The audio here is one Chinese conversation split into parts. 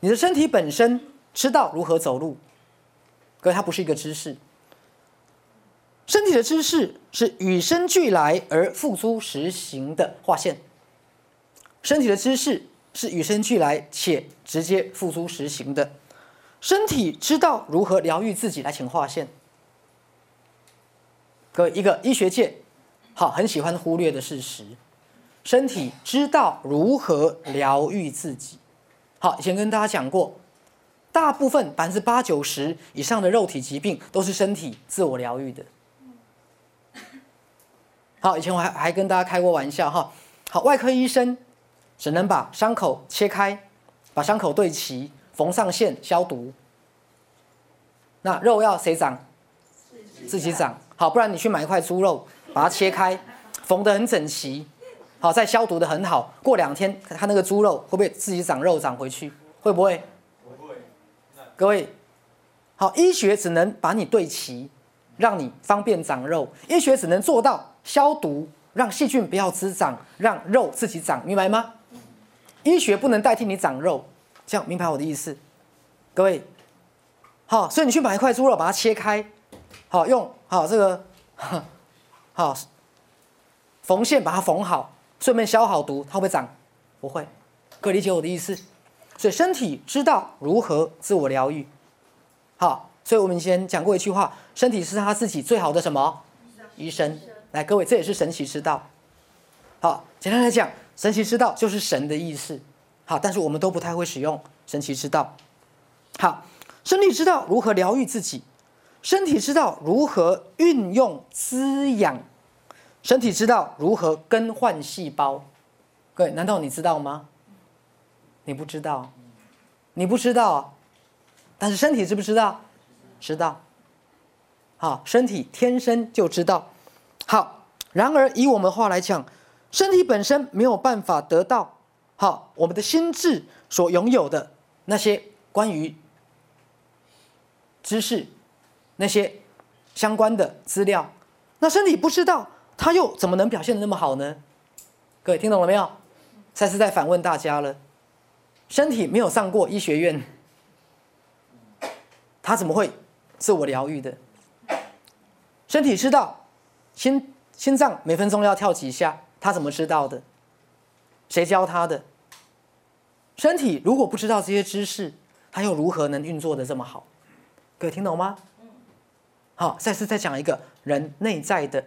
你的身体本身知道如何走路，可它不是一个知识。身体的知识是与生俱来而付诸实行的划线。身体的知识是与生俱来且直接付诸实行的。身体知道如何疗愈自己，来请划线。各位，一个医学界好很喜欢忽略的事实：身体知道如何疗愈自己。好，以前跟大家讲过，大部分百分之八九十以上的肉体疾病都是身体自我疗愈的。好，以前我还还跟大家开过玩笑哈。好，外科医生只能把伤口切开，把伤口对齐。缝上线消毒，那肉要谁长？自己长。好，不然你去买一块猪肉，把它切开，缝得很整齐，好，再消毒的很好。过两天，它那个猪肉会不会自己长肉长回去？会不会？不会。各位，好，医学只能把你对齐，让你方便长肉。医学只能做到消毒，让细菌不要滋长，让肉自己长，明白吗？医学不能代替你长肉。这样明白我的意思，各位，好，所以你去买一块猪肉，把它切开，好用好这个，好缝线把它缝好，顺便消好毒，它会不会长？不会，各位理解我的意思？所以身体知道如何自我疗愈，好，所以我们以前讲过一句话，身体是他自己最好的什么？医生。来，各位，这也是神奇之道。好，简单来讲，神奇之道就是神的意思。好，但是我们都不太会使用神奇之道。好，身体知道如何疗愈自己，身体知道如何运用滋养，身体知道如何更换细胞。各位，难道你知道吗？你不知道，你不知道，但是身体知不知道？知道。好，身体天生就知道。好，然而以我们话来讲，身体本身没有办法得到。好，我们的心智所拥有的那些关于知识、那些相关的资料，那身体不知道，他又怎么能表现的那么好呢？各位听懂了没有？再次在反问大家了，身体没有上过医学院，他怎么会自我疗愈的？身体知道心心脏每分钟要跳几下，他怎么知道的？谁教他的？身体如果不知道这些知识，他又如何能运作的这么好？各位听懂吗？好，再次再讲一个人内在的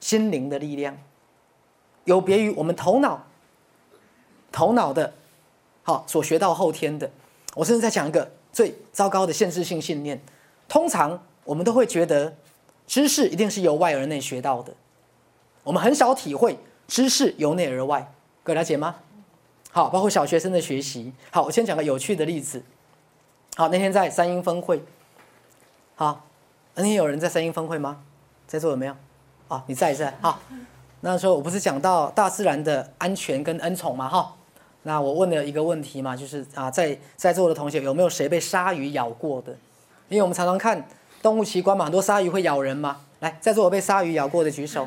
心灵的力量，有别于我们头脑头脑的，好所学到后天的。我甚至在讲一个最糟糕的限制性信念。通常我们都会觉得知识一定是由外而内学到的，我们很少体会知识由内而外。各位了解吗？好，包括小学生的学习。好，我先讲个有趣的例子。好，那天在三英分会。好，那天有人在三英分会吗？在座有没有？啊，你在在。好，那时候我不是讲到大自然的安全跟恩宠吗？哈，那我问了一个问题嘛，就是啊，在在座的同学有没有谁被鲨鱼咬过的？因为我们常常看动物奇观嘛，很多鲨鱼会咬人嘛。来，在座有被鲨鱼咬过的举手。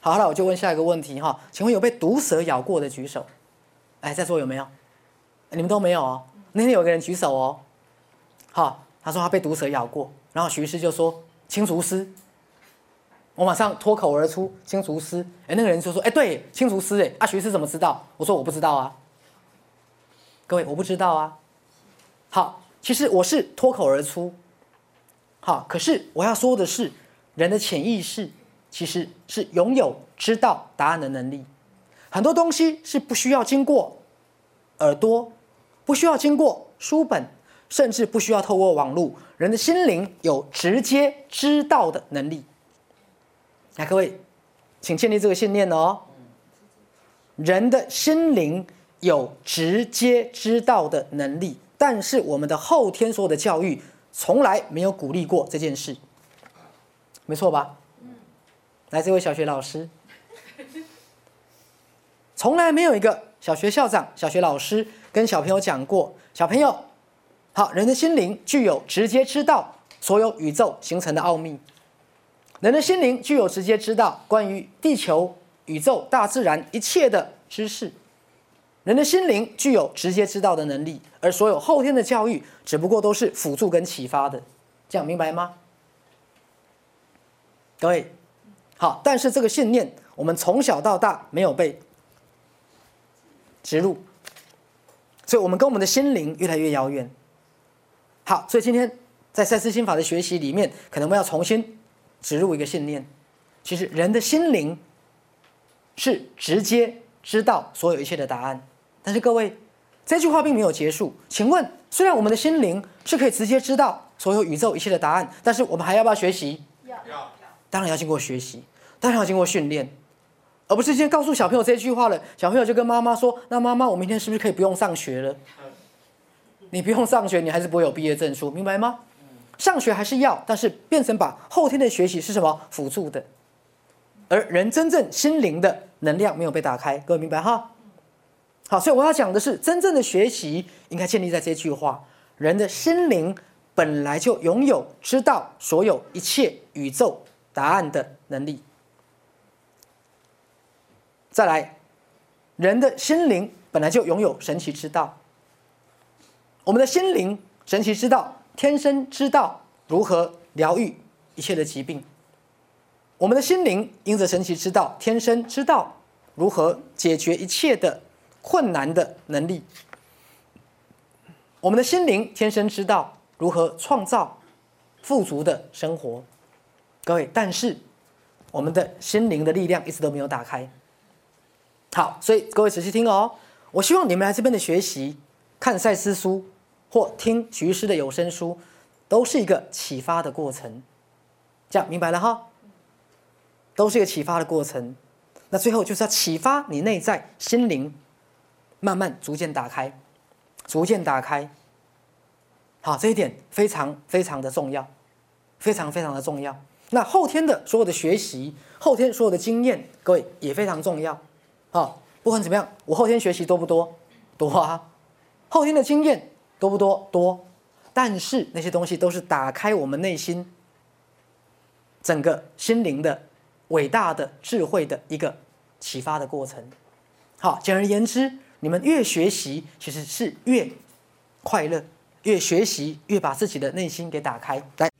好了，我就问下一个问题哈，请问有被毒蛇咬过的举手？哎，在座有没有？你们都没有哦。那天有个人举手哦，好，他说他被毒蛇咬过，然后徐师就说青竹师，我马上脱口而出青竹丝。哎，那个人就说，哎，对，青竹丝，哎，啊，徐师怎么知道？我说我不知道啊。各位，我不知道啊。好，其实我是脱口而出。好，可是我要说的是，人的潜意识其实是拥有知道答案的能力。很多东西是不需要经过耳朵，不需要经过书本，甚至不需要透过网络，人的心灵有直接知道的能力。来，各位，请建立这个信念哦。人的心灵有直接知道的能力，但是我们的后天所有的教育从来没有鼓励过这件事，没错吧？来，这位小学老师。从来没有一个小学校长、小学老师跟小朋友讲过：小朋友，好，人的心灵具有直接知道所有宇宙形成的奥秘，人的心灵具有直接知道关于地球、宇宙、大自然一切的知识。人的心灵具有直接知道的能力，而所有后天的教育只不过都是辅助跟启发的，这样明白吗？各位，好，但是这个信念我们从小到大没有被植入，所以我们跟我们的心灵越来越遥远。好，所以今天在赛斯心法的学习里面，可能我们要重新植入一个信念，其实人的心灵是直接知道所有一切的答案。但是各位，这句话并没有结束。请问，虽然我们的心灵是可以直接知道所有宇宙一切的答案，但是我们还要不要学习？要当然要经过学习，当然要经过训练，而不是先告诉小朋友这句话了，小朋友就跟妈妈说：“那妈妈，我明天是不是可以不用上学了？”你不用上学，你还是不会有毕业证书，明白吗？上学还是要，但是变成把后天的学习是什么辅助的，而人真正心灵的能量没有被打开，各位明白哈？好，所以我要讲的是，真正的学习应该建立在这句话：人的心灵本来就拥有知道所有一切宇宙答案的能力。再来，人的心灵本来就拥有神奇之道。我们的心灵神奇之道，天生知道如何疗愈一切的疾病。我们的心灵因着神奇之道，天生知道如何解决一切的困难的能力。我们的心灵天生知道如何创造富足的生活。各位，但是我们的心灵的力量一直都没有打开。好，所以各位仔细听哦。我希望你们来这边的学习，看赛斯书或听徐师的有声书，都是一个启发的过程。这样明白了哈？都是一个启发的过程。那最后就是要启发你内在心灵，慢慢逐渐打开，逐渐打开。好，这一点非常非常的重要，非常非常的重要。那后天的所有的学习，后天所有的经验，各位也非常重要。好，不管怎么样，我后天学习多不多？多啊！后天的经验多不多？多。但是那些东西都是打开我们内心整个心灵的伟大的智慧的一个启发的过程。好，简而言之，你们越学习，其实是越快乐；越学习，越把自己的内心给打开。来。